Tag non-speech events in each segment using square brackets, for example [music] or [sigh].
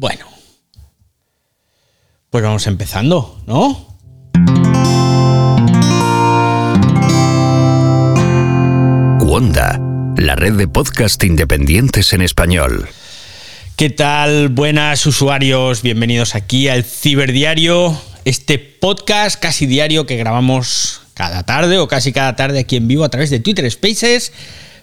Bueno, pues vamos empezando, ¿no? Wanda, la red de podcast independientes en español. ¿Qué tal? Buenas usuarios, bienvenidos aquí al Ciberdiario, este podcast casi diario que grabamos cada tarde o casi cada tarde aquí en vivo a través de Twitter Spaces,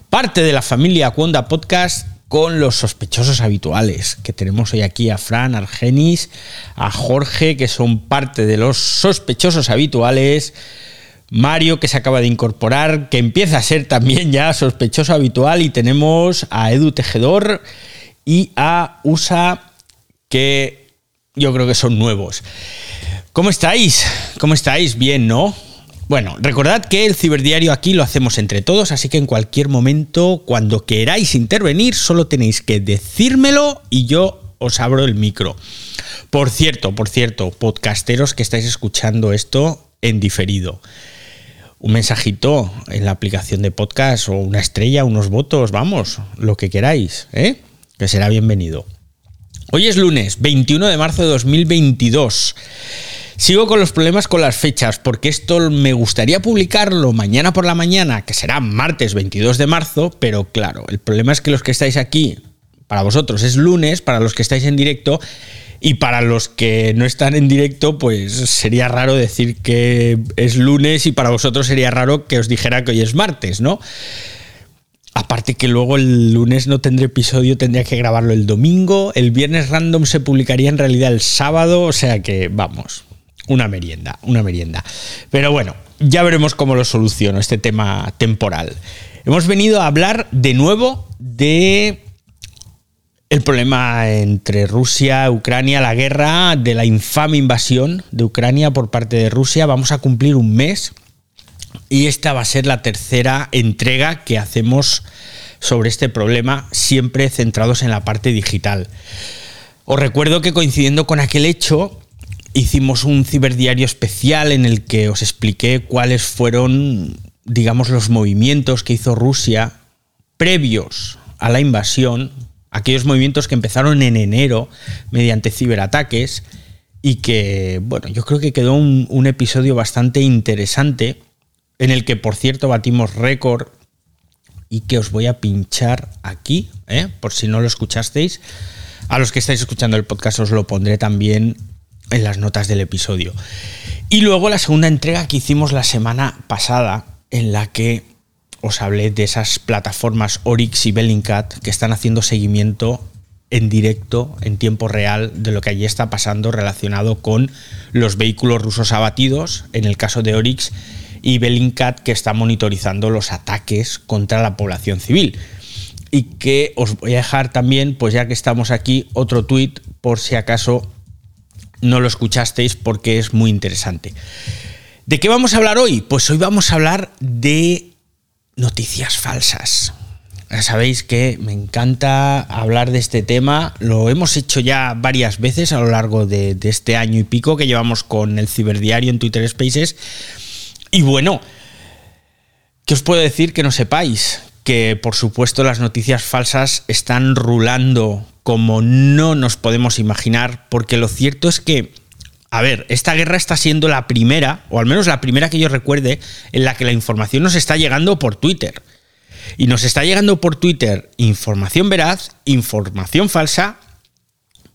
parte de la familia Wanda Podcast con los sospechosos habituales, que tenemos hoy aquí a Fran, Argenis, a Jorge, que son parte de los sospechosos habituales, Mario, que se acaba de incorporar, que empieza a ser también ya sospechoso habitual, y tenemos a Edu Tejedor y a USA, que yo creo que son nuevos. ¿Cómo estáis? ¿Cómo estáis? Bien, ¿no? Bueno, recordad que el ciberdiario aquí lo hacemos entre todos, así que en cualquier momento, cuando queráis intervenir, solo tenéis que decírmelo y yo os abro el micro. Por cierto, por cierto, podcasteros que estáis escuchando esto en diferido. Un mensajito en la aplicación de podcast o una estrella, unos votos, vamos, lo que queráis, ¿eh? que será bienvenido. Hoy es lunes 21 de marzo de 2022. Sigo con los problemas con las fechas, porque esto me gustaría publicarlo mañana por la mañana, que será martes 22 de marzo, pero claro, el problema es que los que estáis aquí, para vosotros es lunes, para los que estáis en directo, y para los que no están en directo, pues sería raro decir que es lunes y para vosotros sería raro que os dijera que hoy es martes, ¿no? Aparte que luego el lunes no tendré episodio, tendría que grabarlo el domingo, el viernes random se publicaría en realidad el sábado, o sea que vamos, una merienda, una merienda. Pero bueno, ya veremos cómo lo soluciono este tema temporal. Hemos venido a hablar de nuevo de el problema entre Rusia, Ucrania, la guerra, de la infame invasión de Ucrania por parte de Rusia. Vamos a cumplir un mes y esta va a ser la tercera entrega que hacemos sobre este problema, siempre centrados en la parte digital. Os recuerdo que coincidiendo con aquel hecho, hicimos un ciberdiario especial en el que os expliqué cuáles fueron, digamos, los movimientos que hizo Rusia previos a la invasión, aquellos movimientos que empezaron en enero mediante ciberataques y que, bueno, yo creo que quedó un, episodio bastante interesante en el que, por cierto, batimos récord y que os voy a pinchar aquí, ¿eh? por si no lo escuchasteis. A los que estáis escuchando el podcast os lo pondré también en las notas del episodio. Y luego la segunda entrega que hicimos la semana pasada, en la que os hablé de esas plataformas Orix y Bellingcat que están haciendo seguimiento en directo, en tiempo real, de lo que allí está pasando relacionado con los vehículos rusos abatidos, en el caso de Orix, y Bellingcat que está monitorizando los ataques contra la población civil. Y que os voy a dejar también, pues ya que estamos aquí, otro tuit por si acaso no lo escuchasteis porque es muy interesante. ¿De qué vamos a hablar hoy? Pues hoy vamos a hablar de noticias falsas. Ya sabéis que me encanta hablar de este tema. Lo hemos hecho ya varias veces a lo largo de, este año y pico que llevamos con el ciberdiario en Twitter Spaces. Y bueno, ¿qué os puedo decir que no sepáis? Que por supuesto las noticias falsas están rulando como no nos podemos imaginar, porque lo cierto es que, a ver, esta guerra está siendo la primera, o al menos la primera que yo recuerde, en la que la información nos está llegando por Twitter. Y nos está llegando por Twitter información veraz, información falsa,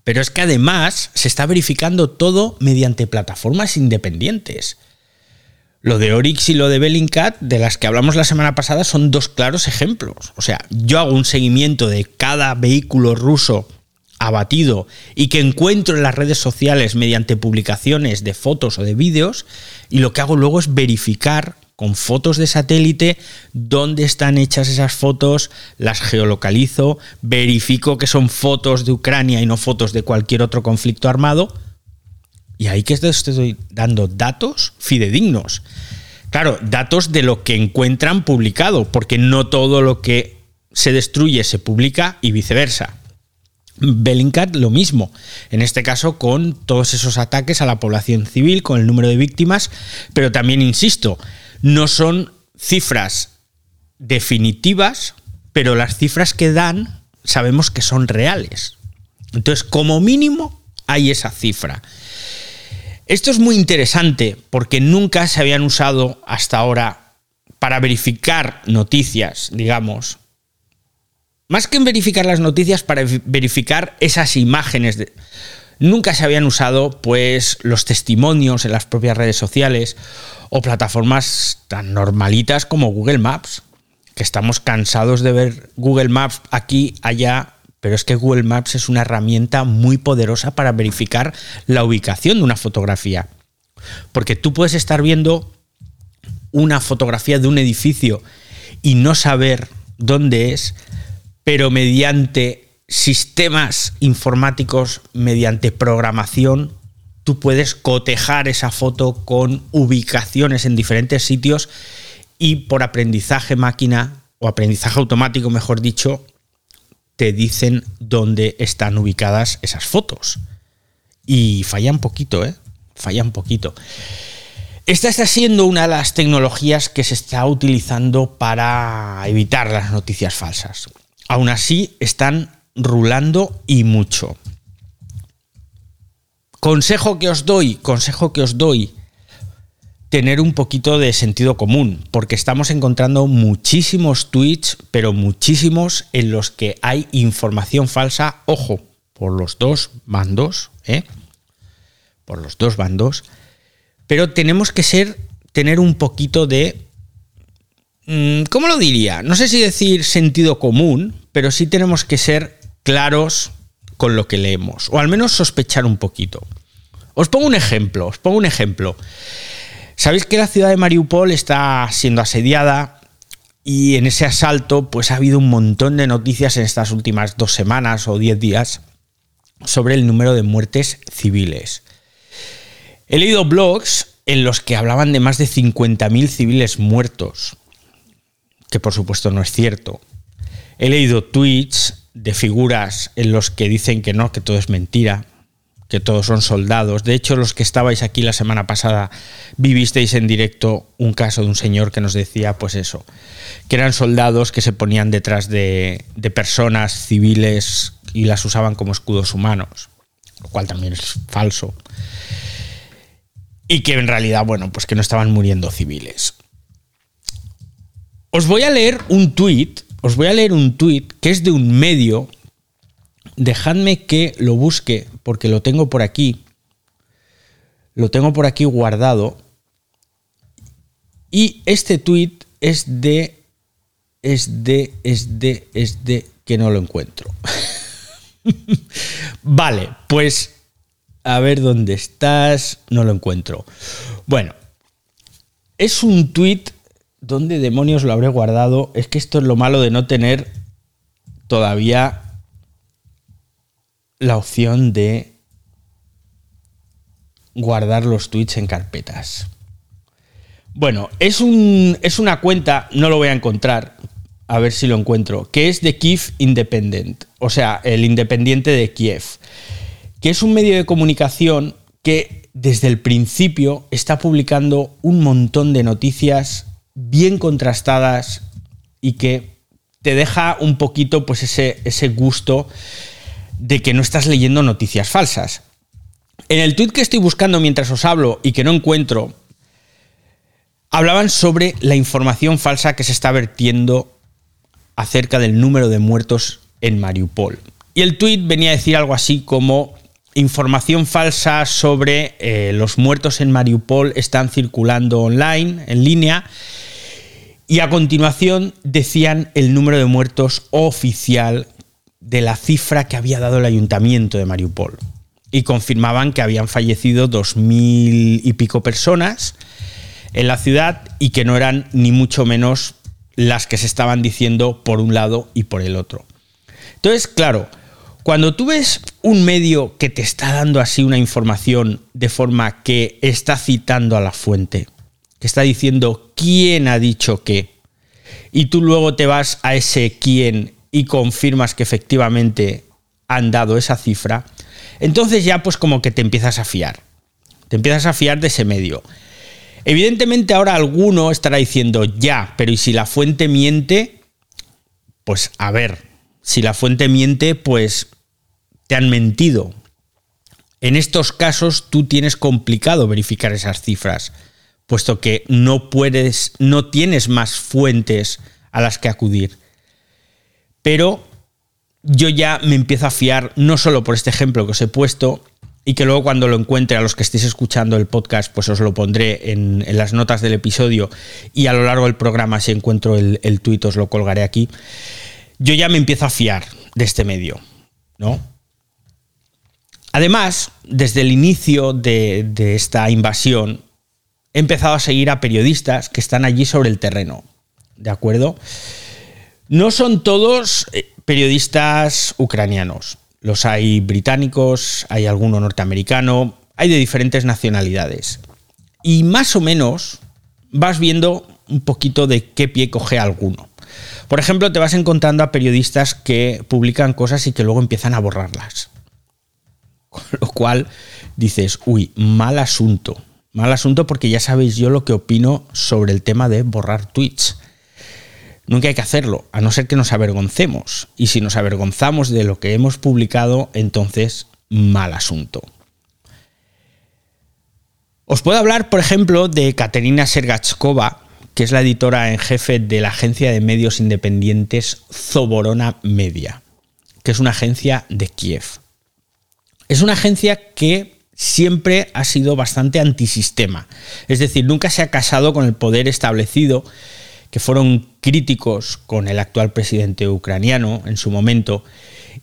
pero es que además se está verificando todo mediante plataformas independientes. Lo de Oryx y lo de Bellingcat, de las que hablamos la semana pasada, son dos claros ejemplos. O sea, yo hago un seguimiento de cada vehículo ruso abatido y que encuentro en las redes sociales mediante publicaciones de fotos o de vídeos y lo que hago luego es verificar con fotos de satélite dónde están hechas esas fotos, las geolocalizo, verifico que son fotos de Ucrania y no fotos de cualquier otro conflicto armado y ahí que estoy dando datos fidedignos. Claro, datos de lo que encuentran publicado, porque no todo lo que se destruye se publica y viceversa. Bellingcat lo mismo, en este caso con todos esos ataques a la población civil, con el número de víctimas, pero también insisto, no son cifras definitivas, pero las cifras que dan sabemos que son reales. Entonces, como mínimo, hay esa cifra. Esto es muy interesante porque nunca se habían usado hasta ahora para verificar noticias, digamos. Más que en verificar las noticias, para verificar esas imágenes. De, nunca se habían usado pues los testimonios en las propias redes sociales o plataformas tan normalitas como Google Maps, que estamos cansados de ver Google Maps aquí, allá, pero es que Google Maps es una herramienta muy poderosa para verificar la ubicación de una fotografía. Porque tú puedes estar viendo una fotografía de un edificio y no saber dónde es, pero mediante sistemas informáticos, mediante programación, tú puedes cotejar esa foto con ubicaciones en diferentes sitios y por aprendizaje máquina o aprendizaje automático, mejor dicho, te dicen dónde están ubicadas esas fotos. Y falla un poquito, ¿eh? Falla un poquito. Esta está siendo una de las tecnologías que se está utilizando para evitar las noticias falsas. Aún así, están rulando y mucho. Consejo que os doy, consejo que os doy, tener un poquito de sentido común, porque estamos encontrando muchísimos tweets, pero muchísimos en los que hay información falsa, ojo, por los dos bandos, ¿eh? Por los dos bandos. Pero tenemos que ser, tener un poquito de. Mm, ¿Cómo lo diría? No sé si decir sentido común, pero sí tenemos que ser claros con lo que leemos, o al menos sospechar un poquito. Os pongo un ejemplo, os pongo un ejemplo. Sabéis que la ciudad de Mariupol está siendo asediada y en ese asalto pues ha habido un montón de noticias en estas últimas dos semanas o diez días sobre el número de muertes civiles. He leído blogs en los que hablaban de más de 50.000 civiles muertos, que por supuesto no es cierto. He leído tweets de figuras en los que dicen que no, que todo es mentira, que todos son soldados. De hecho, los que estabais aquí la semana pasada vivisteis en directo un caso de un señor que nos decía, pues eso, que eran soldados que se ponían detrás de, personas civiles y las usaban como escudos humanos, lo cual también es falso. Y que en realidad, bueno, pues que no estaban muriendo civiles. Os voy a leer un tuit os voy a leer un tuit que es de un medio. Dejadme que lo busque porque lo tengo por aquí. Lo tengo por aquí guardado. Y este tuit es de. Es de. Es de. Es de. Que no lo encuentro. [laughs] vale, pues. A ver dónde estás. No lo encuentro. Bueno. Es un tuit ¿Dónde demonios lo habré guardado? Es que esto es lo malo de no tener todavía la opción de guardar los tweets en carpetas. Bueno, es, un, es una cuenta, no lo voy a encontrar, a ver si lo encuentro, que es de Kiev Independent, o sea, el independiente de Kiev, que es un medio de comunicación que desde el principio está publicando un montón de noticias bien contrastadas y que te deja un poquito pues ese, ese gusto de que no estás leyendo noticias falsas. En el tweet que estoy buscando mientras os hablo y que no encuentro, hablaban sobre la información falsa que se está vertiendo acerca del número de muertos en Mariupol. Y el tweet venía a decir algo así como información falsa sobre eh, los muertos en Mariupol están circulando online, en línea, y a continuación decían el número de muertos oficial de la cifra que había dado el ayuntamiento de Mariupol. Y confirmaban que habían fallecido dos mil y pico personas en la ciudad y que no eran ni mucho menos las que se estaban diciendo por un lado y por el otro. Entonces, claro, cuando tú ves un medio que te está dando así una información de forma que está citando a la fuente, que está diciendo quién ha dicho qué, y tú luego te vas a ese quién y confirmas que efectivamente han dado esa cifra, entonces ya pues como que te empiezas a fiar. Te empiezas a fiar de ese medio. Evidentemente ahora alguno estará diciendo, ya, pero ¿y si la fuente miente? Pues a ver, si la fuente miente, pues te han mentido. En estos casos tú tienes complicado verificar esas cifras, puesto que no puedes, no tienes más fuentes a las que acudir. Pero yo ya me empiezo a fiar no solo por este ejemplo que os he puesto, y que luego cuando lo encuentre a los que estéis escuchando el podcast, pues os lo pondré en, las notas del episodio y a lo largo del programa, si encuentro el, el tuit, os lo colgaré aquí. Yo ya me empiezo a fiar de este medio, ¿no? Además, desde el inicio de, de esta invasión, he empezado a seguir a periodistas que están allí sobre el terreno, ¿de acuerdo? No son todos eh, periodistas ucranianos. Los hay británicos, hay alguno norteamericano, hay de diferentes nacionalidades. Y más o menos vas viendo un poquito de qué pie coge alguno. Por ejemplo, te vas encontrando a periodistas que publican cosas y que luego empiezan a borrarlas. Con lo cual dices, uy, mal asunto. Mal asunto porque ya sabéis yo lo que opino sobre el tema de borrar tweets. Nunca hay que hacerlo, a no ser que nos avergoncemos. Y si nos avergonzamos de lo que hemos publicado, entonces mal asunto. Os puedo hablar, por ejemplo, de Katerina Sergachkova, que es la editora en jefe de la agencia de medios independientes Zoborona Media, que es una agencia de Kiev. Es una agencia que siempre ha sido bastante antisistema, es decir, nunca se ha casado con el poder establecido que fueron críticos con el actual presidente ucraniano en su momento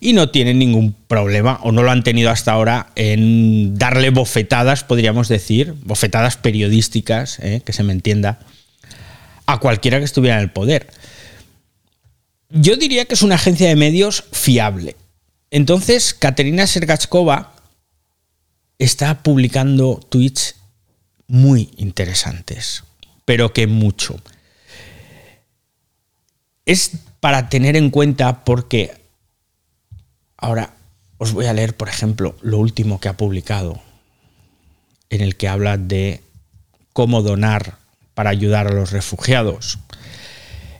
y no tienen ningún problema, o no lo han tenido hasta ahora, en darle bofetadas, podríamos decir, bofetadas periodísticas, eh, que se me entienda, a cualquiera que estuviera en el poder. Yo diría que es una agencia de medios fiable. Entonces, Katerina Sergachkova está publicando tweets muy interesantes, pero que mucho es para tener en cuenta porque ahora os voy a leer, por ejemplo, lo último que ha publicado, en el que habla de cómo donar para ayudar a los refugiados,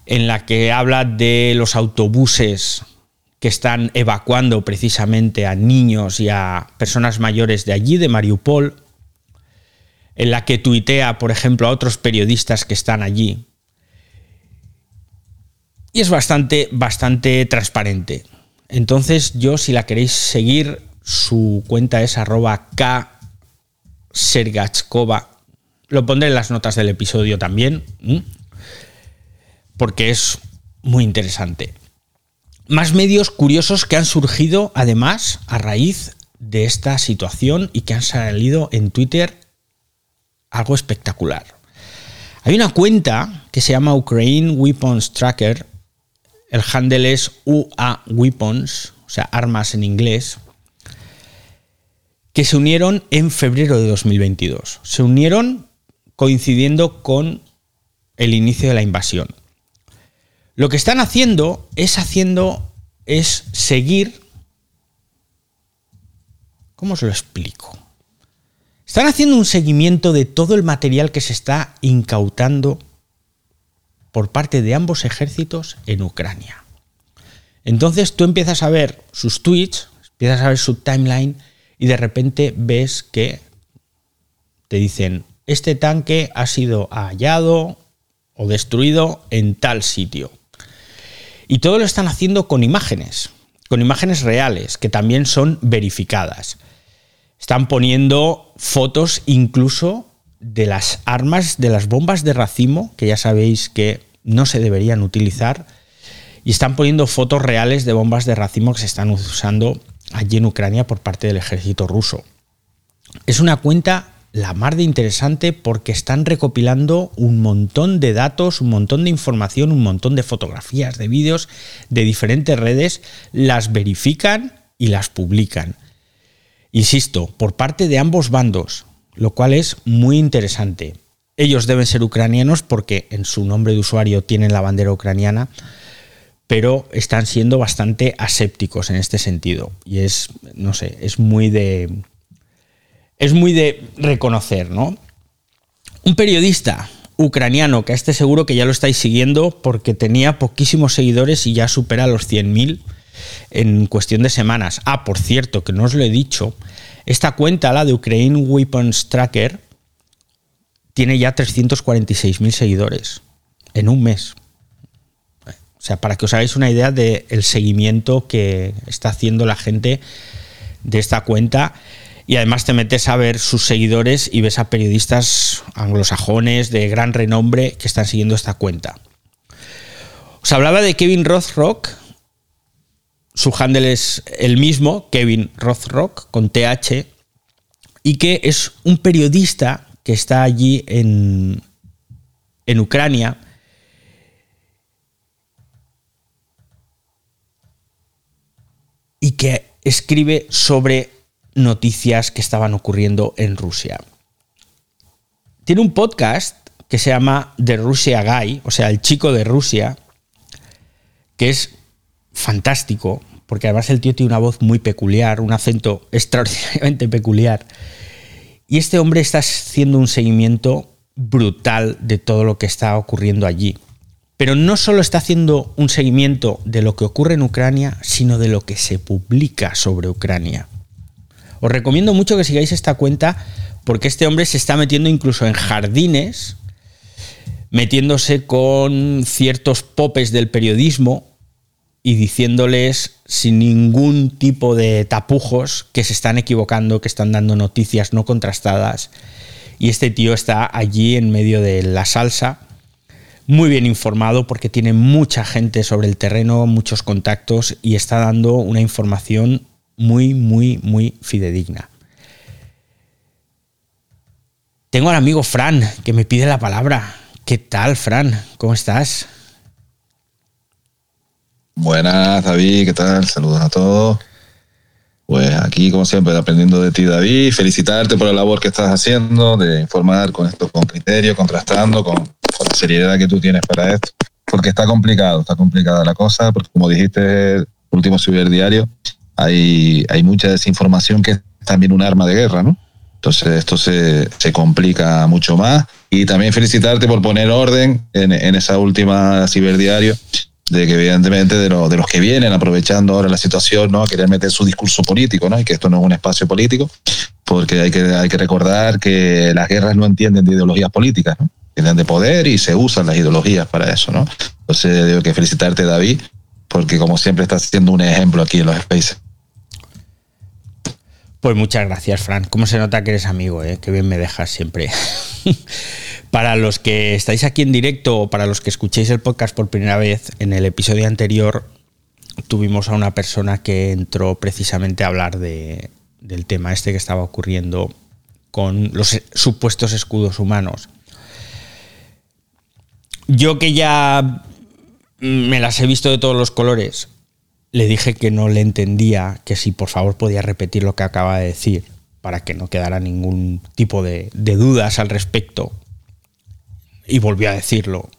en la que habla de los autobuses que están evacuando precisamente a niños y a personas mayores de allí, de Mariupol, en la que tuitea, por ejemplo, a otros periodistas que están allí, y es bastante, bastante transparente. Entonces yo, si la queréis seguir, su cuenta es arroba K Sergachkova. Lo pondré en las notas del episodio también, porque es muy interesante. Más medios curiosos que han surgido además a raíz de esta situación y que han salido en Twitter algo espectacular. Hay una cuenta que se llama Ukraine Weapons Tracker el handle es UA Weapons, o sea, armas en inglés, que se unieron en febrero de 2022. Se unieron coincidiendo con el inicio de la invasión. Lo que están haciendo es haciendo es seguir ¿Cómo os lo explico? Están haciendo un seguimiento de todo el material que se está incautando por parte de ambos ejércitos en Ucrania. Entonces tú empiezas a ver sus tweets, empiezas a ver su timeline y de repente ves que te dicen, este tanque ha sido hallado o destruido en tal sitio. Y todo lo están haciendo con imágenes, con imágenes reales, que también son verificadas. Están poniendo fotos incluso de las armas, de las bombas de racimo, que ya sabéis que no se deberían utilizar, y están poniendo fotos reales de bombas de racimo que se están usando allí en Ucrania por parte del ejército ruso. Es una cuenta la mar de interesante porque están recopilando un montón de datos, un montón de información, un montón de fotografías, de vídeos de diferentes redes, las verifican y las publican. Insisto, por parte de ambos bandos, lo cual es muy interesante. Ellos deben ser ucranianos porque en su nombre de usuario tienen la bandera ucraniana, pero están siendo bastante asépticos en este sentido. Y es, no sé, es muy de. Es muy de reconocer, ¿no? Un periodista ucraniano, que a este seguro que ya lo estáis siguiendo porque tenía poquísimos seguidores y ya supera los 100.000, en cuestión de semanas. Ah, por cierto, que no os lo he dicho, esta cuenta, la de Ukraine Weapons Tracker, tiene ya 346.000 seguidores en un mes. O sea, para que os hagáis una idea del seguimiento que está haciendo la gente de esta cuenta. Y además te metes a ver sus seguidores y ves a periodistas anglosajones de gran renombre que están siguiendo esta cuenta. Os hablaba de Kevin Rothrock. Su handle es el mismo, Kevin Rothrock, con TH. Y que es un periodista que está allí en, en Ucrania y que escribe sobre noticias que estaban ocurriendo en Rusia. Tiene un podcast que se llama The Russia Guy, o sea, el chico de Rusia, que es fantástico, porque además el tío tiene una voz muy peculiar, un acento [laughs] extraordinariamente peculiar. Y este hombre está haciendo un seguimiento brutal de todo lo que está ocurriendo allí pero no solo está haciendo un seguimiento de lo que ocurre en Ucrania, sino de lo que se publica sobre Ucrania. Os recomiendo mucho que sigáis esta cuenta porque este hombre se está metiendo incluso en jardines, metiéndose con ciertos popes del periodismo y diciéndoles sin ningún tipo de tapujos que se están equivocando, que están dando noticias no contrastadas. Y este tío está allí en medio de la salsa muy bien informado porque tiene mucha gente sobre el terreno, muchos contactos y está dando una información muy, muy, muy fidedigna. Tengo al amigo Fran que me pide la palabra. ¿Qué tal, Fran? ¿Cómo estás? Buenas, David, ¿qué tal? Saludos a todos. Pues aquí, como siempre, aprendiendo de ti, David. Felicitarte por la labor que estás haciendo, de informar con esto, con criterio, contrastando, con con la seriedad que tú tienes para esto, porque está complicado, está complicada la cosa, porque como dijiste, el último diario, hay, hay mucha desinformación que es también un arma de guerra, ¿no? Entonces esto se, se complica mucho más. Y también felicitarte por poner orden en, en esa última ciberdiario, de que evidentemente de, lo, de los que vienen aprovechando ahora la situación, ¿no? A querer meter su discurso político, ¿no? Y que esto no es un espacio político, porque hay que, hay que recordar que las guerras no entienden de ideologías políticas, ¿no? tienen de poder y se usan las ideologías para eso, ¿no? Entonces, debo que felicitarte, David, porque como siempre estás siendo un ejemplo aquí en los Spaces. Pues muchas gracias, Fran. ¿Cómo se nota que eres amigo? Eh? Qué bien me dejas siempre. [laughs] para los que estáis aquí en directo o para los que escuchéis el podcast por primera vez, en el episodio anterior tuvimos a una persona que entró precisamente a hablar de, del tema este que estaba ocurriendo con los supuestos escudos humanos. Yo que ya me las he visto de todos los colores, le dije que no le entendía, que si por favor podía repetir lo que acaba de decir, para que no quedara ningún tipo de, dudas al respecto. Y volvió a decirlo.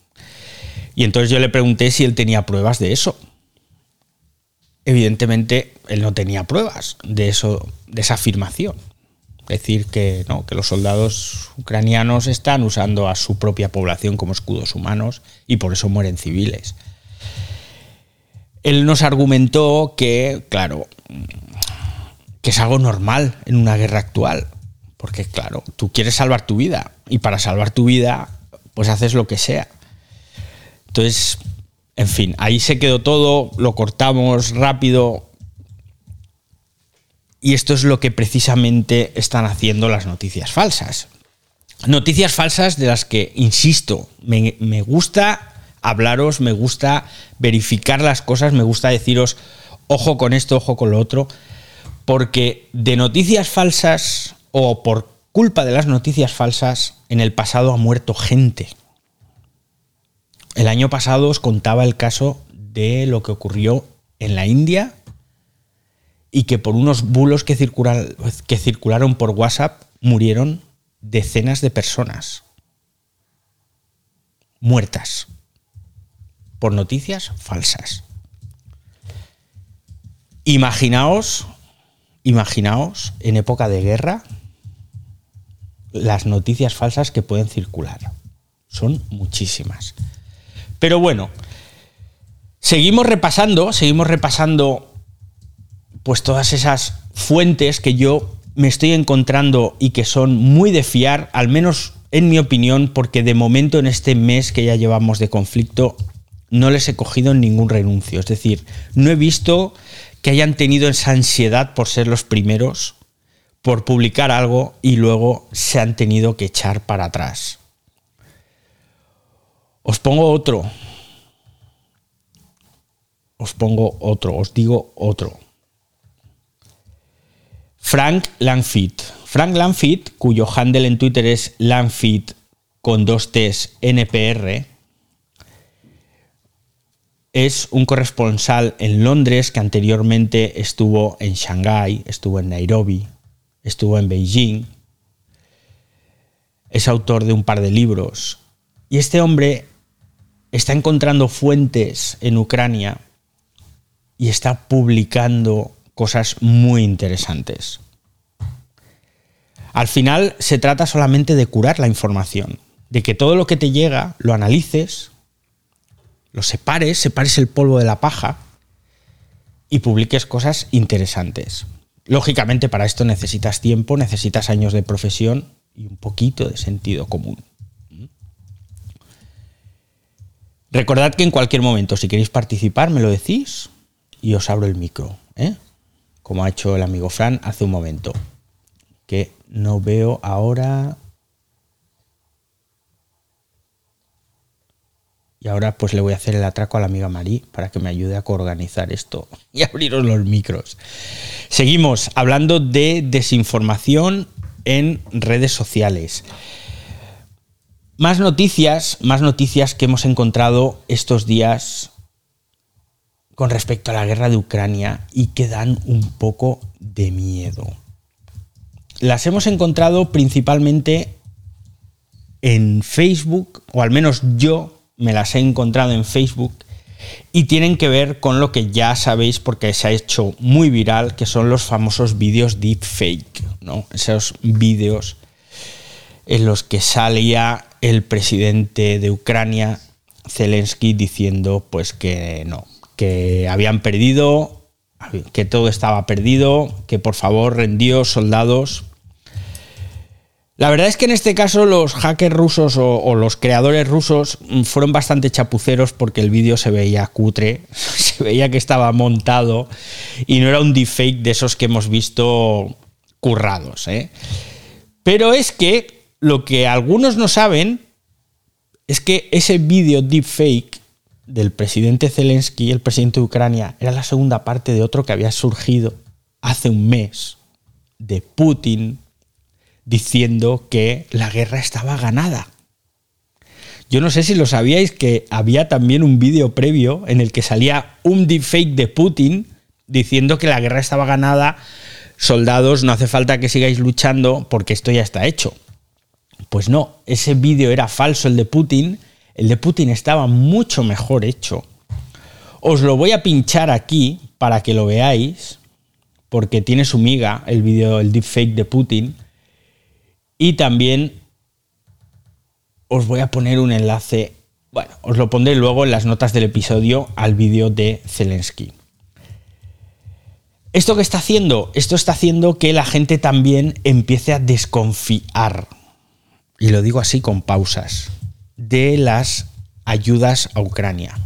Y entonces yo le pregunté si él tenía pruebas de eso. Evidentemente, él no tenía pruebas de eso, de esa afirmación decir que, no, que los soldados ucranianos están usando a su propia población como escudos humanos y por eso mueren civiles. Él nos argumentó que, claro, que es algo normal en una guerra actual, porque claro, tú quieres salvar tu vida y para salvar tu vida pues haces lo que sea. Entonces, en fin, ahí se quedó todo, lo cortamos rápido, y esto es lo que precisamente están haciendo las noticias falsas. Noticias falsas de las que, insisto, me, gusta hablaros, me gusta verificar las cosas, me gusta deciros, ojo con esto, ojo con lo otro, porque de noticias falsas o por culpa de las noticias falsas, en el pasado ha muerto gente. El año pasado os contaba el caso de lo que ocurrió en la India y que por unos bulos que, circularon por WhatsApp murieron decenas de personas muertas por noticias falsas. Imaginaos, imaginaos en época de guerra las noticias falsas que pueden circular. Son muchísimas. Pero bueno, seguimos repasando, seguimos repasando pues todas esas fuentes que yo me estoy encontrando y que son muy de fiar, al menos en mi opinión, porque de momento en este mes que ya llevamos de conflicto no les he cogido ningún renuncio. Es decir, no he visto que hayan tenido esa ansiedad por ser los primeros, por publicar algo y luego se han tenido que echar para atrás. Os pongo otro. Os pongo otro, os digo otro. Frank Langfit. Frank Langfit, cuyo handle en Twitter es Langfit con dos T's NPR, es un corresponsal en Londres que anteriormente estuvo en Shanghái, estuvo en Nairobi, estuvo en Beijing. Es autor de un par de libros. Y este hombre está encontrando fuentes en Ucrania y está publicando cosas muy interesantes. Al final se trata solamente de curar la información, de que todo lo que te llega lo analices, lo separes, separes el polvo de la paja y publiques cosas interesantes. Lógicamente para esto necesitas tiempo, necesitas años de profesión y un poquito de sentido común. Recordad que en cualquier momento, si queréis participar, me lo decís y os abro el micro, ¿eh? como ha hecho el amigo Fran hace un momento, que no veo ahora Y ahora pues le voy a hacer el atraco a la amiga Marí para que me ayude a coorganizar esto [laughs] y abriros los micros. Seguimos hablando de desinformación en redes sociales. Más noticias, más noticias que hemos encontrado estos días con respecto a la guerra de Ucrania y que dan un poco de miedo. Las hemos encontrado principalmente en Facebook, o al menos yo me las he encontrado en Facebook y tienen que ver con lo que ya sabéis porque se ha hecho muy viral, que son los famosos vídeos deepfake, ¿no? Esos vídeos en los que salía el presidente de Ucrania, Zelensky, diciendo pues que no, que habían perdido, que todo estaba perdido, que por favor rendíos soldados, la verdad es que en este caso los hackers rusos o, los creadores rusos mm, fueron bastante chapuceros porque el vídeo se veía cutre, [laughs] se veía que estaba montado y no era un deepfake de esos que hemos visto currados. ¿eh? Pero es que lo que algunos no saben es que ese vídeo deepfake del presidente Zelensky, el presidente de Ucrania, era la segunda parte de otro que había surgido hace un mes de Putin diciendo que la guerra estaba ganada. Yo no sé si lo sabíais que había también un vídeo previo en el que salía un deepfake de Putin diciendo que la guerra estaba ganada, soldados, no hace falta que sigáis luchando porque esto ya está hecho. Pues no, ese vídeo era falso el de Putin, el de Putin estaba mucho mejor hecho. Os lo voy a pinchar aquí para que lo veáis, porque tiene su miga el vídeo, el deepfake de Putin y también os voy a poner un enlace, bueno, os lo pondré luego en las notas del episodio al vídeo de Zelensky. ¿Esto qué está haciendo? Esto está haciendo que la gente también empiece a desconfiar, y lo digo así con pausas, de las ayudas a Ucrania.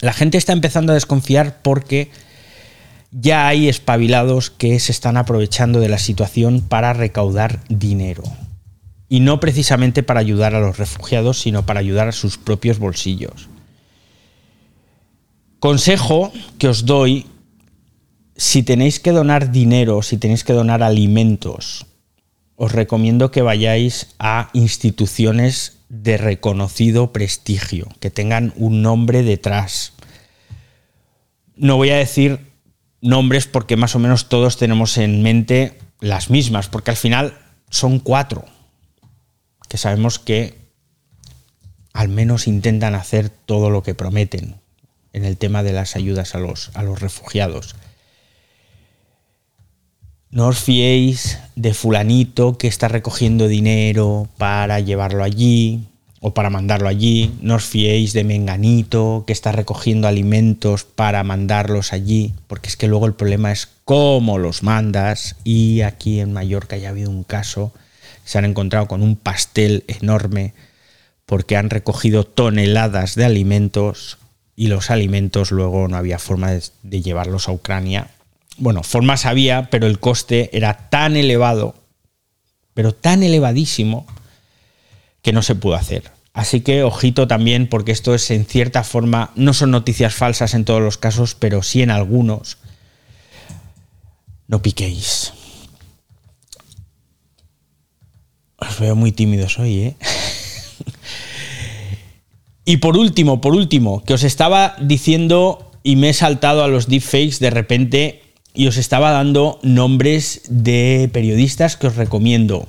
La gente está empezando a desconfiar porque ya hay espabilados que se están aprovechando de la situación para recaudar dinero. Y no precisamente para ayudar a los refugiados, sino para ayudar a sus propios bolsillos. Consejo que os doy, si tenéis que donar dinero, si tenéis que donar alimentos, os recomiendo que vayáis a instituciones de reconocido prestigio, que tengan un nombre detrás. No voy a decir nombres porque más o menos todos tenemos en mente las mismas, porque al final son cuatro que sabemos que al menos intentan hacer todo lo que prometen en el tema de las ayudas a los, a los refugiados. No os fiéis de fulanito que está recogiendo dinero para llevarlo allí, o para mandarlo allí. No os fiéis de Menganito que está recogiendo alimentos para mandarlos allí, porque es que luego el problema es cómo los mandas. Y aquí en Mallorca ya ha habido un caso, se han encontrado con un pastel enorme porque han recogido toneladas de alimentos y los alimentos luego no había forma de, de llevarlos a Ucrania. Bueno, formas había, pero el coste era tan elevado, pero tan elevadísimo, que no se pudo hacer. Así que ojito también porque esto es en cierta forma, no son noticias falsas en todos los casos, pero sí en algunos. No piquéis. Os veo muy tímidos hoy, ¿eh? [laughs] y por último, por último, que os estaba diciendo y me he saltado a los deepfakes de repente y os estaba dando nombres de periodistas que os recomiendo.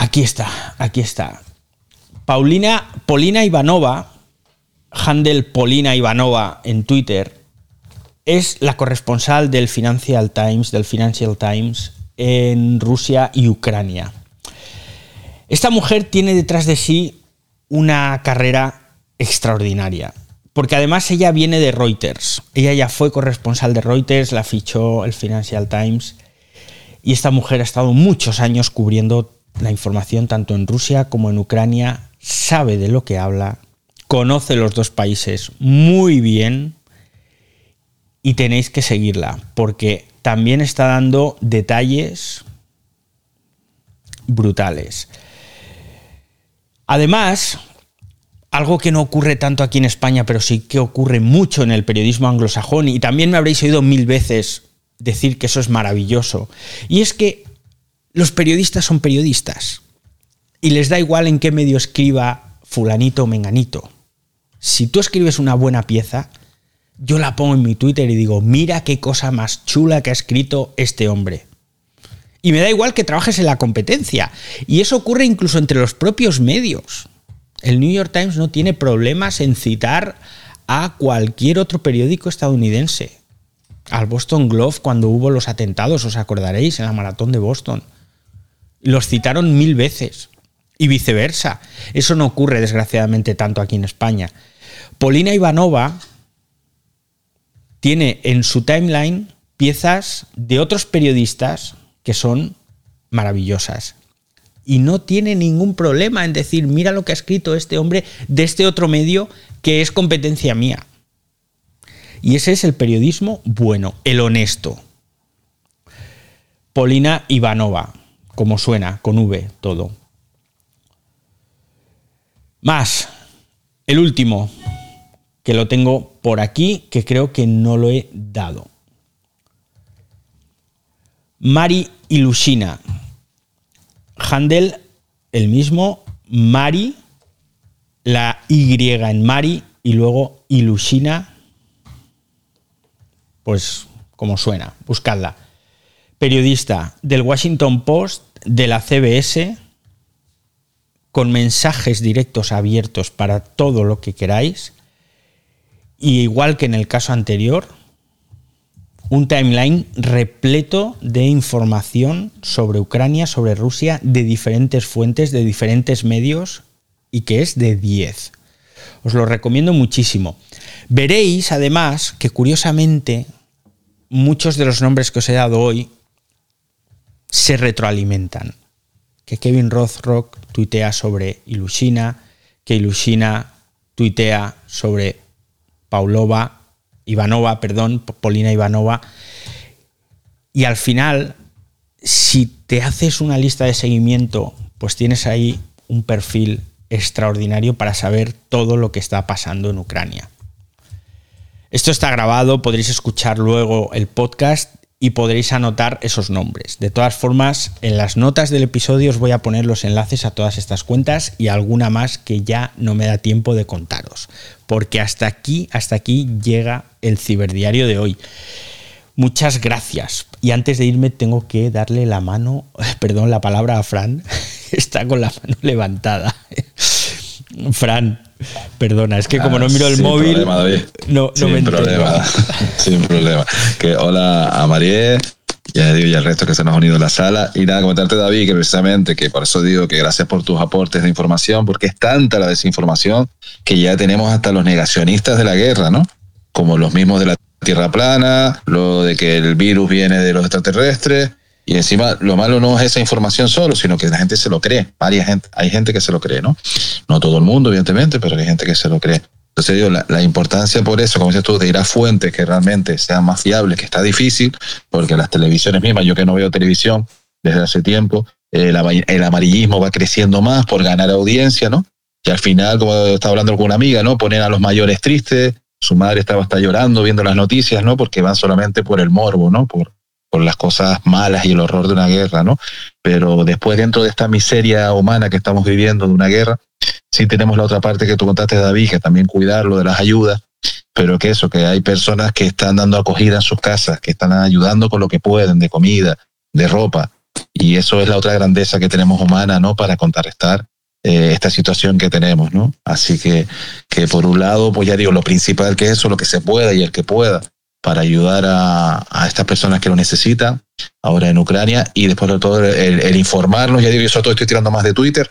Aquí está, aquí está. Paulina, Polina Ivanova, Handel Polina Ivanova en Twitter, es la corresponsal del Financial Times, del Financial Times en Rusia y Ucrania. Esta mujer tiene detrás de sí una carrera extraordinaria, porque además ella viene de Reuters. Ella ya fue corresponsal de Reuters, la fichó el Financial Times, y esta mujer ha estado muchos años cubriendo la información tanto en Rusia como en Ucrania, sabe de lo que habla, conoce los dos países muy bien y tenéis que seguirla porque también está dando detalles brutales. Además, algo que no ocurre tanto aquí en España, pero sí que ocurre mucho en el periodismo anglosajón, y también me habréis oído mil veces decir que eso es maravilloso, y es que los periodistas son periodistas y les da igual en qué medio escriba fulanito o menganito. Si tú escribes una buena pieza, yo la pongo en mi Twitter y digo, mira qué cosa más chula que ha escrito este hombre. Y me da igual que trabajes en la competencia. Y eso ocurre incluso entre los propios medios. El New York Times no tiene problemas en citar a cualquier otro periódico estadounidense. Al Boston Globe cuando hubo los atentados, os acordaréis, en la maratón de Boston. Los citaron mil veces y viceversa. Eso no ocurre desgraciadamente tanto aquí en España. Polina Ivanova tiene en su timeline piezas de otros periodistas que son maravillosas. Y no tiene ningún problema en decir, mira lo que ha escrito este hombre de este otro medio que es competencia mía. Y ese es el periodismo bueno, el honesto. Polina Ivanova, como suena, con V, todo. Más, el último, que lo tengo por aquí, que creo que no lo he dado. Mari Ilusina. Handel, el mismo. Mari, la Y en Mari, y luego Ilusina. Pues como suena, buscadla periodista del Washington Post, de la CBS, con mensajes directos abiertos para todo lo que queráis. Y igual que en el caso anterior, un timeline repleto de información sobre Ucrania, sobre Rusia, de diferentes fuentes, de diferentes medios, y que es de 10. Os lo recomiendo muchísimo. Veréis además que curiosamente muchos de los nombres que os he dado hoy se retroalimentan. Que Kevin Rothrock tuitea sobre Ilusina, que Ilusina tuitea sobre Paulova, Ivanova, perdón, Polina Ivanova. Y al final, si te haces una lista de seguimiento, pues tienes ahí un perfil extraordinario para saber todo lo que está pasando en Ucrania. Esto está grabado, podréis escuchar luego el podcast y podréis anotar esos nombres. De todas formas, en las notas del episodio os voy a poner los enlaces a todas estas cuentas y alguna más que ya no me da tiempo de contaros, porque hasta aquí, hasta aquí llega el ciberdiario de hoy. Muchas gracias. Y antes de irme tengo que darle la mano, [laughs] perdón, la palabra a Fran. [laughs] Está con la mano levantada. [laughs] Fran, perdona, es que como no miro el móvil, no, sin me problema, [laughs] sin problema. Que hola a Marie Ya digo, y al resto que se nos ha unido a la sala. Y nada, comentarte, David, que precisamente, que por eso digo que gracias por tus aportes de información, porque es tanta la desinformación que ya tenemos hasta los negacionistas de la guerra, ¿no? Como los mismos de la Tierra plana, lo de que el virus viene de los extraterrestres. Y encima, lo malo no es esa información solo, sino que la gente se lo cree. Varias gente, hay gente que se lo cree, ¿no? No todo el mundo, evidentemente, pero hay gente que se lo cree. Entonces digo, la, importancia por eso, como dices tú, de ir a fuentes que realmente sean más fiables, que está difícil, porque las televisiones mismas, yo que no veo televisión desde hace tiempo, el, amarillismo va creciendo más por ganar audiencia, ¿no? Y al final, como estaba hablando con una amiga, ¿no? Ponen a los mayores tristes, su madre estaba hasta llorando viendo las noticias, ¿no? Porque van solamente por el morbo, ¿no? Por, por las cosas malas y el horror de una guerra, ¿no? Pero después dentro de esta miseria humana que estamos viviendo de una guerra, sí tenemos la otra parte que tú contaste, David, que también cuidarlo de las ayudas, pero que eso, que hay personas que están dando acogida en sus casas, que están ayudando con lo que pueden, de comida, de ropa, y eso es la otra grandeza que tenemos humana, ¿no? Para contrarrestar eh, esta situación que tenemos, ¿no? Así que, que por un lado, pues ya digo, lo principal que es eso, lo que se pueda y el que pueda, para ayudar a, estas personas que lo necesitan ahora en Ucrania y después de todo el, informarnos, ya digo, yo todo estoy tirando más de Twitter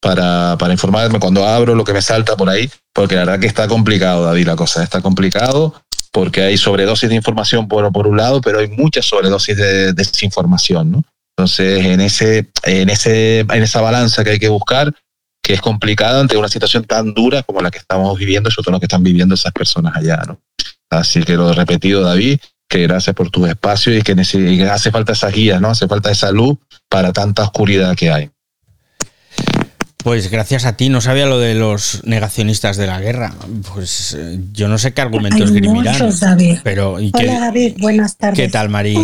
para, para, informarme cuando abro lo que me salta por ahí, porque la verdad que está complicado, David, la cosa está complicado porque hay sobredosis de información por, por un lado, pero hay mucha sobredosis de, desinformación, ¿no? Entonces, en, ese, en, ese, en esa balanza que hay que buscar, que es complicada ante una situación tan dura como la que estamos viviendo, sobre todo lo que están viviendo esas personas allá, ¿no? Así que lo he repetido, David, que gracias por tu espacio y que, hace falta esa guía, ¿no? Hace falta esa luz para tanta oscuridad que hay. Pues gracias a ti, no sabía lo de los negacionistas de la guerra. Pues eh, yo no sé qué argumentos escribirán. Pero, Hola David, buenas tardes. ¿Qué tal, Marí?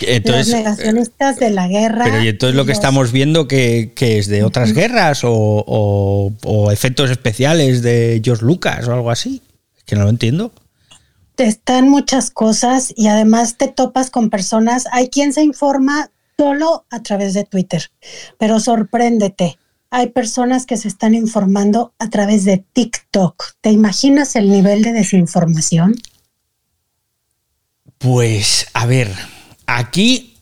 Entonces, los negacionistas de la guerra. Pero y entonces lo que estamos viendo que, es de otras guerras o, o, efectos especiales de George Lucas o algo así. Que no lo entiendo están muchas cosas y además te topas con personas. Hay quien se informa solo a través de Twitter, pero sorpréndete. Hay personas que se están informando a través de TikTok. ¿Te imaginas el nivel de desinformación? Pues, a ver, aquí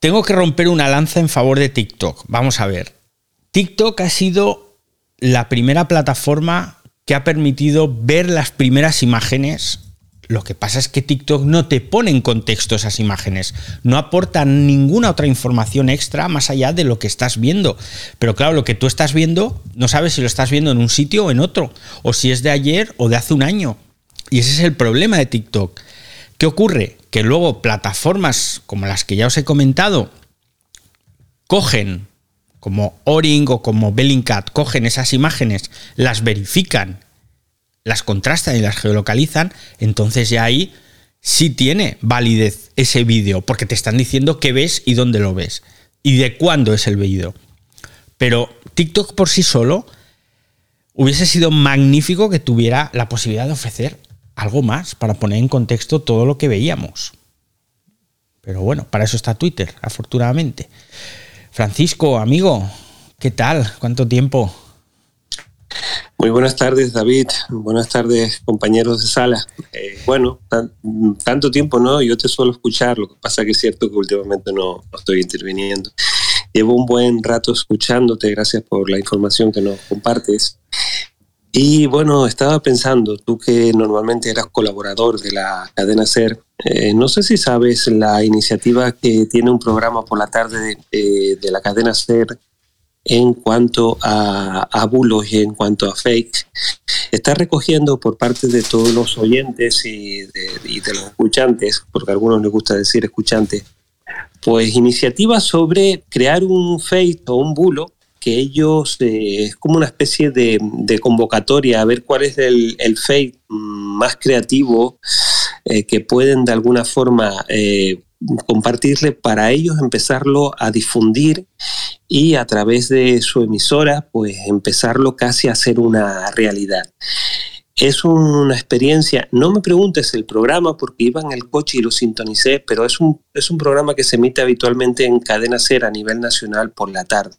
tengo que romper una lanza en favor de TikTok. Vamos a ver. TikTok ha sido la primera plataforma que ha permitido ver las primeras imágenes lo que pasa es que TikTok no te pone en contexto esas imágenes, no aporta ninguna otra información extra más allá de lo que estás viendo. Pero claro, lo que tú estás viendo, no sabes si lo estás viendo en un sitio o en otro, o si es de ayer o de hace un año. Y ese es el problema de TikTok. ¿Qué ocurre? Que luego plataformas como las que ya os he comentado cogen, como Oring o como Bellingcat, cogen esas imágenes, las verifican las contrastan y las geolocalizan, entonces ya ahí sí tiene validez ese vídeo, porque te están diciendo qué ves y dónde lo ves, y de cuándo es el vídeo. Pero TikTok por sí solo hubiese sido magnífico que tuviera la posibilidad de ofrecer algo más para poner en contexto todo lo que veíamos. Pero bueno, para eso está Twitter, afortunadamente. Francisco, amigo, ¿qué tal? ¿Cuánto tiempo? Muy buenas tardes, David. Buenas tardes, compañeros de sala. Eh, bueno, tanto tiempo, ¿no? Yo te suelo escuchar, lo que pasa que es cierto que últimamente no, estoy interviniendo. Llevo un buen rato escuchándote, gracias por la información que nos compartes. Y bueno, estaba pensando, tú que normalmente eras colaborador de la cadena SER, eh, no sé si sabes la iniciativa que tiene un programa por la tarde de, de la cadena SER en cuanto a, bulos y en cuanto a fakes, está recogiendo por parte de todos los oyentes y de, los escuchantes, porque a algunos les gusta decir escuchantes, pues iniciativas sobre crear un fake o un bulo que ellos eh, es como una especie de, convocatoria a ver cuál es el, fake más creativo eh, que pueden de alguna forma eh, compartirle para ellos empezarlo a difundir y a través de su emisora pues empezarlo casi a ser una realidad. Es una experiencia, no me preguntes el programa porque iba en el coche y lo sintonicé, pero es un, es un programa que se emite habitualmente en cadena ser a nivel nacional por la tarde.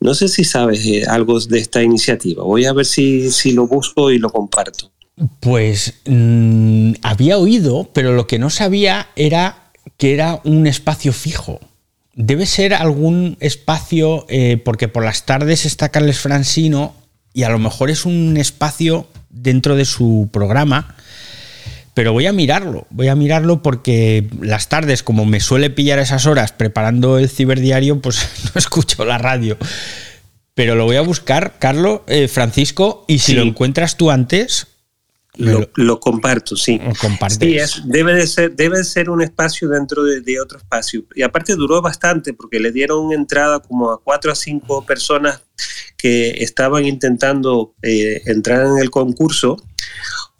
No sé si sabes eh, algo de esta iniciativa. Voy a ver si, si lo busco y lo comparto. Pues mm, había oído, pero lo que no sabía era que era un espacio fijo. Debe ser algún espacio, eh, porque por las tardes está Carles Francino y a lo mejor es un espacio dentro de su programa. Pero voy a mirarlo, voy a mirarlo porque las tardes, como me suele pillar esas horas preparando el ciberdiario, pues [laughs] no escucho la radio. Pero lo voy a buscar, Carlos, eh, Francisco, y si Sí. lo encuentras tú antes, Lo, lo- lo comparto, sí. Sí, es- debe, de ser, debe de ser un espacio dentro de, de otro espacio. Y aparte duró bastante porque le dieron entrada como a cuatro a cinco personas que estaban intentando eh, entrar en el concurso.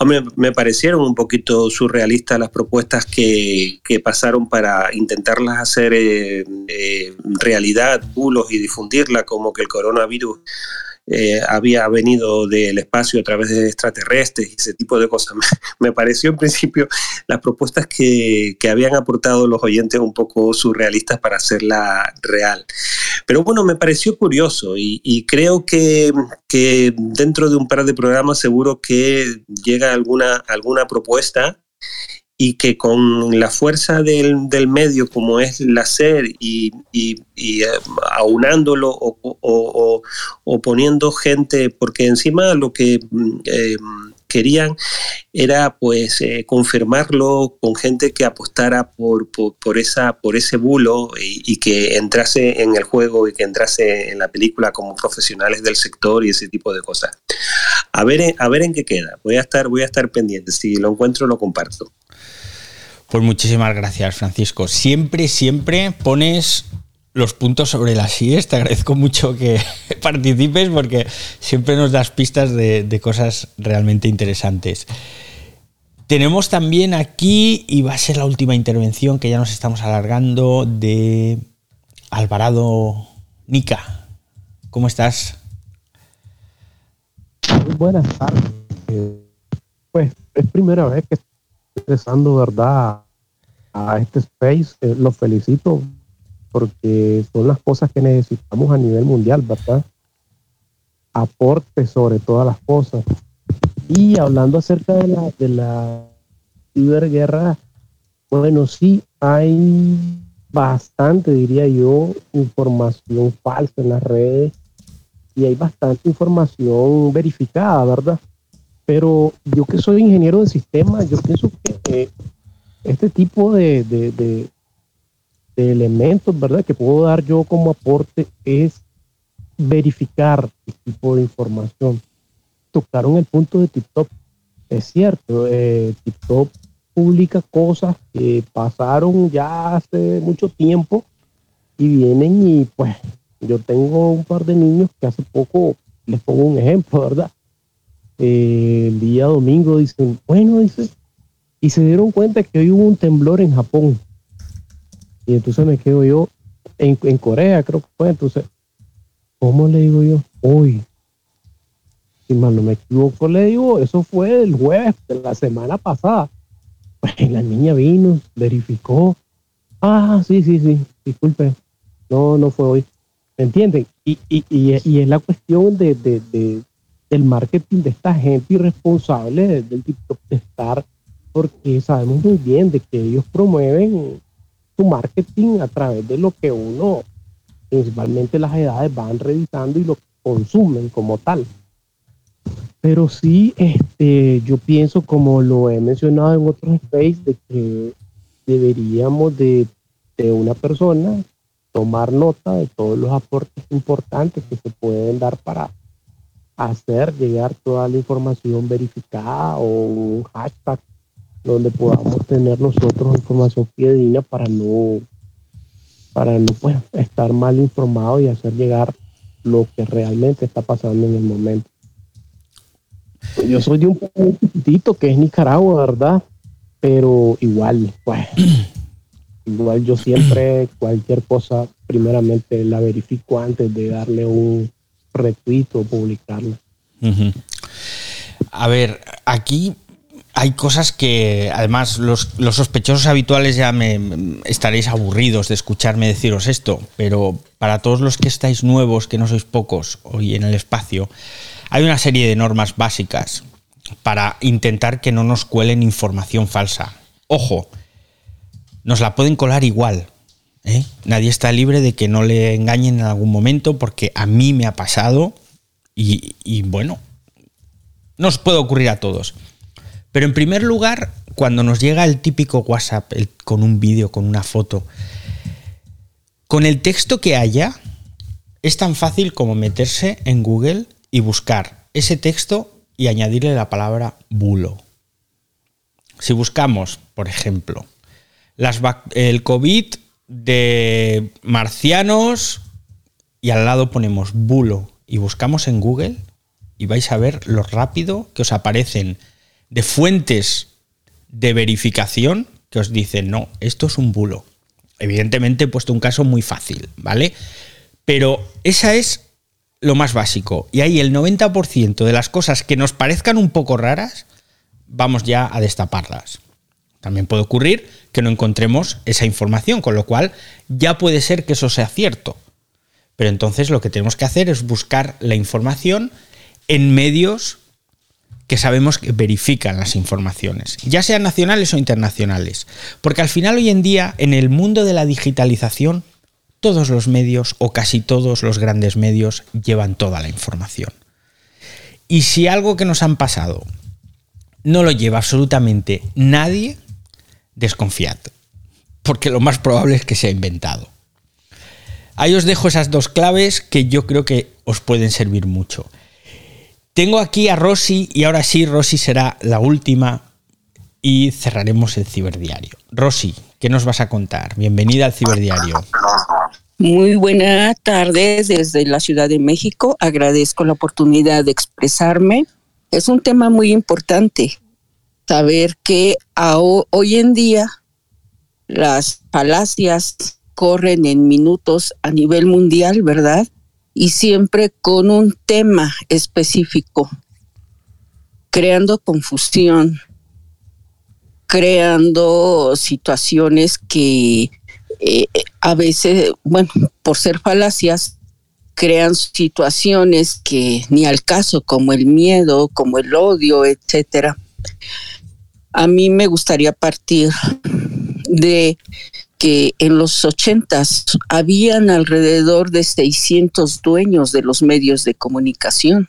Hombre, me parecieron un poquito surrealistas las propuestas que, que pasaron para intentarlas hacer eh, eh, realidad, bulos y difundirla como que el coronavirus eh, había venido del espacio a través de extraterrestres y ese tipo de cosas. [laughs] Me, pareció en principio las propuestas que, que habían aportado los oyentes un poco surrealistas para hacerla real. Pero bueno, me pareció curioso y, y creo que, que dentro de un par de programas seguro que llega alguna, alguna propuesta y que con la fuerza del, del medio como es la SER y, y- y, eh, aunándolo o, o- o- poniendo gente, porque encima lo que mm, eh, querían era pues eh, confirmarlo con gente que apostara por, por, por esa, por ese bulo y, y que entrase en el juego y que entrase en la película como profesionales del sector y ese tipo de cosas. A ver, a ver en qué queda. Voy a estar, voy a estar pendiente. Si lo encuentro, lo comparto. Pues muchísimas gracias, Francisco. Siempre, siempre pones los puntos sobre las IES. Te agradezco mucho que [laughs] participes porque siempre nos das pistas de, de cosas realmente interesantes. Tenemos también aquí, y va a ser la última intervención que ya nos estamos alargando, de Alvarado Nica. ¿Cómo estás? Muy buenas tardes. Pues es primera vez que ¿verdad? A este space. Eh, los felicito porque son las cosas que necesitamos a nivel mundial, ¿verdad? Aporte sobre todas las cosas. Y hablando acerca de la, de la ciberguerra, bueno, sí hay bastante, diría yo, información falsa en las redes y hay bastante información verificada, ¿verdad? Pero yo que soy ingeniero de sistemas, yo pienso que eh, este tipo de, elementos, ¿verdad? Que puedo dar yo como aporte es verificar el tipo de información. Tocaron el punto de TikTok. Es cierto, eh, TikTok publica cosas que pasaron ya hace mucho tiempo y vienen y pues yo tengo un par de niños que hace poco, les pongo un ejemplo, ¿verdad? El día domingo dicen, bueno, dice, y se dieron cuenta que hoy hubo un temblor en Japón. Y entonces me quedo yo, en, en Corea creo que fue, entonces, ¿cómo le digo yo? Hoy. Si mal no me equivoco, le digo, eso fue el jueves de la semana pasada. Pues la niña vino, verificó. Ah, sí, sí, sí, disculpe. No, no fue hoy. ¿Me entienden? Y, y, y, y es la cuestión de- de- del marketing de esta gente irresponsable de- del TikTok de estar, porque sabemos muy bien de que ellos promueven su marketing a través de lo que uno, principalmente las edades, van revisando y lo consumen como tal. Pero sí, este, yo pienso, como lo he mencionado en otros space, de que deberíamos de, de una persona tomar nota de todos los aportes importantes que se pueden dar para hacer llegar toda la información verificada o un hashtag donde podamos tener nosotros información fidedigna para no para no pues, estar mal informado y hacer llegar lo que realmente está pasando en el momento. Yo soy de un país que es Nicaragua, ¿verdad? Pero igual, pues, [clears throat] igual yo siempre cualquier cosa, primeramente la verifico antes de darle un retweet o publicarla. Ujú. A ver, aquí hay cosas que además los, los sospechosos habituales ya me- estaréis aburridos de escucharme deciros esto, pero para todos los que estáis nuevos, que no sois pocos hoy en el espacio, hay una serie de normas básicas para intentar que no nos cuelen información falsa. Ojo, nos la pueden colar igual. ¿Eh? Nadie está libre de que no le engañen en algún momento porque a mí me ha pasado y, y bueno, nos puede ocurrir a todos. Pero en primer lugar, cuando nos llega el típico WhatsApp con un vídeo, con una foto, con el texto que haya, es tan fácil como meterse en Google y buscar ese texto y añadirle la palabra bulo. Si buscamos, por ejemplo, el COVID de marcianos y al lado ponemos bulo y buscamos en Google y vais a ver lo rápido que os aparecen de fuentes de verificación que os dicen, no, esto es un bulo. Evidentemente he puesto un caso muy fácil, ¿vale? Pero esa es lo más básico. Y ahí el 90% de las cosas que nos parezcan un poco raras, vamos ya a destaparlas. También puede ocurrir que no encontremos esa información, con lo cual ya puede ser que eso sea cierto. Pero entonces lo que tenemos que hacer es buscar la información en medios que sabemos que verifican las informaciones, ya sean nacionales o internacionales. Porque al final hoy en día, en el mundo de la digitalización, todos los medios o casi todos los grandes medios llevan toda la información. Y si algo que nos han pasado no lo lleva absolutamente nadie, desconfiad, porque lo más probable es que sea inventado. Ahí os dejo esas dos claves que yo creo que os pueden servir mucho. Tengo aquí a Rosy y ahora sí, Rosy será la última y cerraremos el ciberdiario. Rosy, ¿qué nos vas a contar? Bienvenida al ciberdiario. Muy buenas tardes desde la Ciudad de México. Agradezco la oportunidad de expresarme. Es un tema muy importante saber que hoy en día las falacias corren en minutos a nivel mundial, ¿verdad? y siempre con un tema específico, creando confusión, creando situaciones que eh, a veces, bueno, por ser falacias, crean situaciones que ni al caso, como el miedo, como el odio, etcétera. A mí me gustaría partir de que en los ochentas habían alrededor de 600 dueños de los medios de comunicación.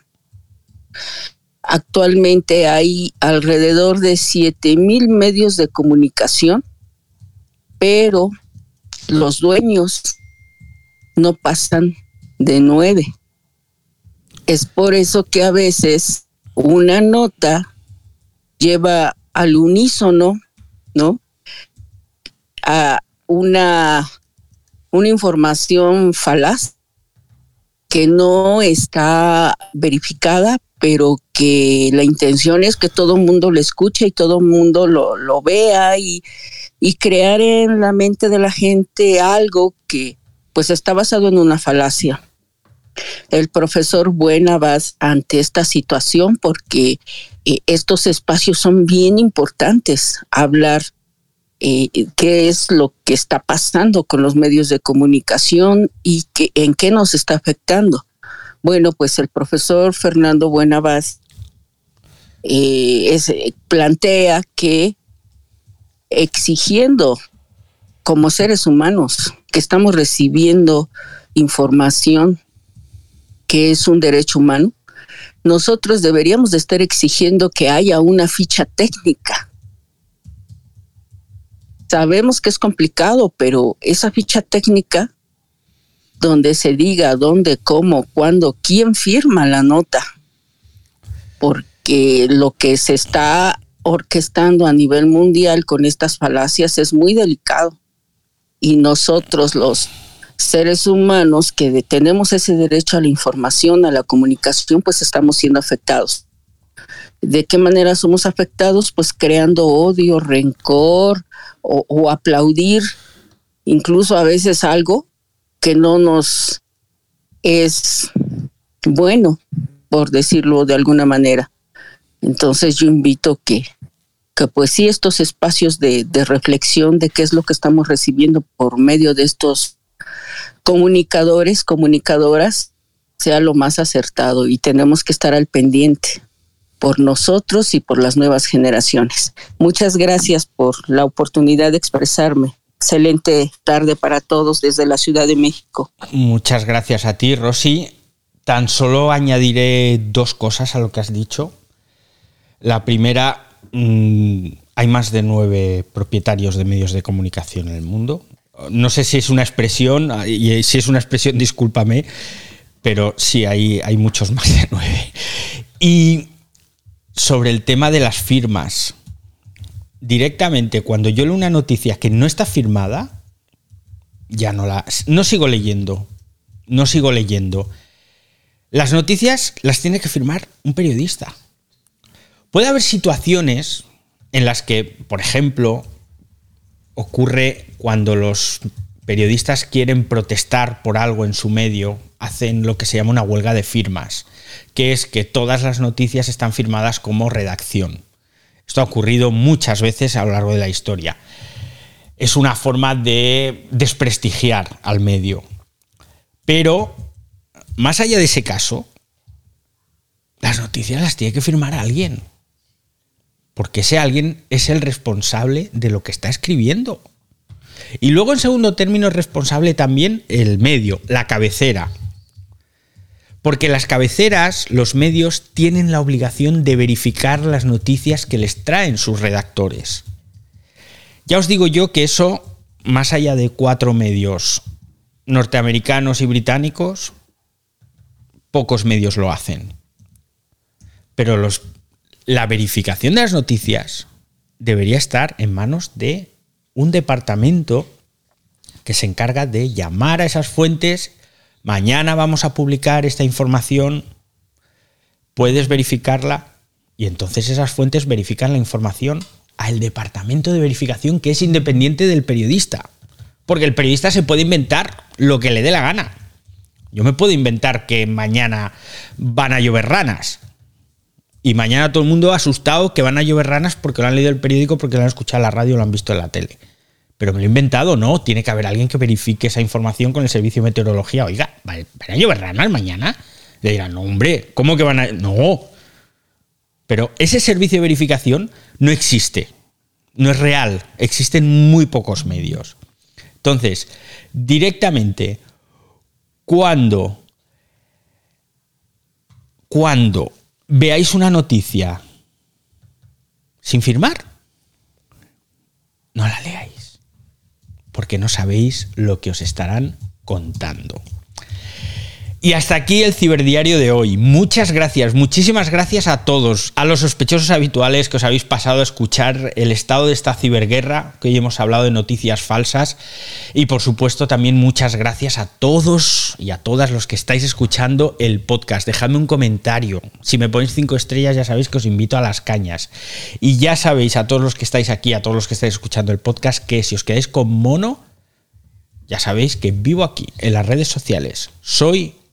Actualmente hay alrededor de 7 mil medios de comunicación, pero los dueños no pasan de nueve. Es por eso que a veces una nota lleva al unísono, ¿no? A, una, una información falaz que no está verificada, pero que la intención es que todo el mundo lo escuche y todo el mundo lo, lo vea y, y, crear en la mente de la gente algo que pues está basado en una falacia. El profesor Buenavas ante esta situación porque eh, estos espacios son bien importantes, hablar eh, qué es lo que está pasando con los medios de comunicación y en qué nos está afectando. Bueno, pues el profesor Fernando Buenavaz eh, plantea que exigiendo como seres humanos que estamos recibiendo información que es un derecho humano, nosotros deberíamos de estar exigiendo que haya una ficha técnica. Sabemos que es complicado, pero esa ficha técnica donde se diga dónde, cómo, cuándo, quién firma la nota, porque lo que se está orquestando a nivel mundial con estas falacias es muy delicado. Y nosotros los seres humanos que tenemos ese derecho a la información, a la comunicación, pues estamos siendo afectados. ¿De qué manera somos afectados? Pues creando odio, rencor o, aplaudir incluso a veces algo que no nos es bueno, por decirlo de alguna manera. Entonces yo invito que, que pues sí, estos espacios de, de, reflexión de qué es lo que estamos recibiendo por medio de estos comunicadores, comunicadoras, sea lo más acertado y tenemos que estar al pendiente por nosotros y por las nuevas generaciones. Muchas gracias por la oportunidad de expresarme. Excelente tarde para todos desde la Ciudad de México. Muchas gracias a ti, Rosy. Tan solo añadiré dos cosas a lo que has dicho. La primera, mm, hay más de nueve propietarios de medios de comunicación en el mundo. No sé si es una expresión, y si es una expresión, discúlpame, pero sí, hay, hay muchos más de nueve. Y sobre el tema de las firmas, directamente cuando yo leo una noticia que no está firmada, ya no la... No sigo leyendo, no sigo leyendo. Las noticias las tiene que firmar un periodista. Puede haber situaciones en las que, por ejemplo, ocurre cuando los periodistas quieren protestar por algo en su medio, hacen lo que se llama una huelga de firmas, que es que todas las noticias están firmadas como redacción. Esto ha ocurrido muchas veces a lo largo de la historia. Es una forma de desprestigiar al medio. Pero, más allá de ese caso, las noticias las tiene que firmar alguien. Porque ese alguien es el responsable de lo que está escribiendo. Y luego, en segundo término, es responsable también el medio, la cabecera. Porque las cabeceras, los medios, tienen la obligación de verificar las noticias que les traen sus redactores. Ya os digo yo que eso, más allá de cuatro medios norteamericanos y británicos, pocos medios lo hacen. Pero los, la verificación de las noticias debería estar en manos de un departamento que se encarga de llamar a esas fuentes mañana vamos a publicar esta información, puedes verificarla y entonces esas fuentes verifican la información al departamento de verificación que es independiente del periodista. Porque el periodista se puede inventar lo que le dé la gana. Yo me puedo inventar que mañana van a llover ranas. Y mañana todo el mundo asustado que van a llover ranas porque lo han leído el periódico, porque lo han escuchado en la radio lo han visto en la tele pero me lo he inventado, no. Tiene que haber alguien que verifique esa información con el servicio de meteorología. Oiga, ¿van a llover ranas mañana? Le dirán, no, hombre, ¿cómo que van a.? No. Pero ese servicio de verificación no existe. No es real. Existen muy pocos medios. Entonces, directamente, cuando. Cuando veáis una noticia sin firmar, no la leáis porque no sabéis lo que os estarán contando. Y hasta aquí el ciberdiario de hoy. Muchas gracias, muchísimas gracias a todos, a los sospechosos habituales que os habéis pasado a escuchar el estado de esta ciberguerra, que hoy hemos hablado de noticias falsas. Y por supuesto también muchas gracias a todos y a todas los que estáis escuchando el podcast. Dejadme un comentario. Si me ponéis cinco estrellas ya sabéis que os invito a las cañas. Y ya sabéis a todos los que estáis aquí, a todos los que estáis escuchando el podcast, que si os quedáis con mono, ya sabéis que vivo aquí en las redes sociales. Soy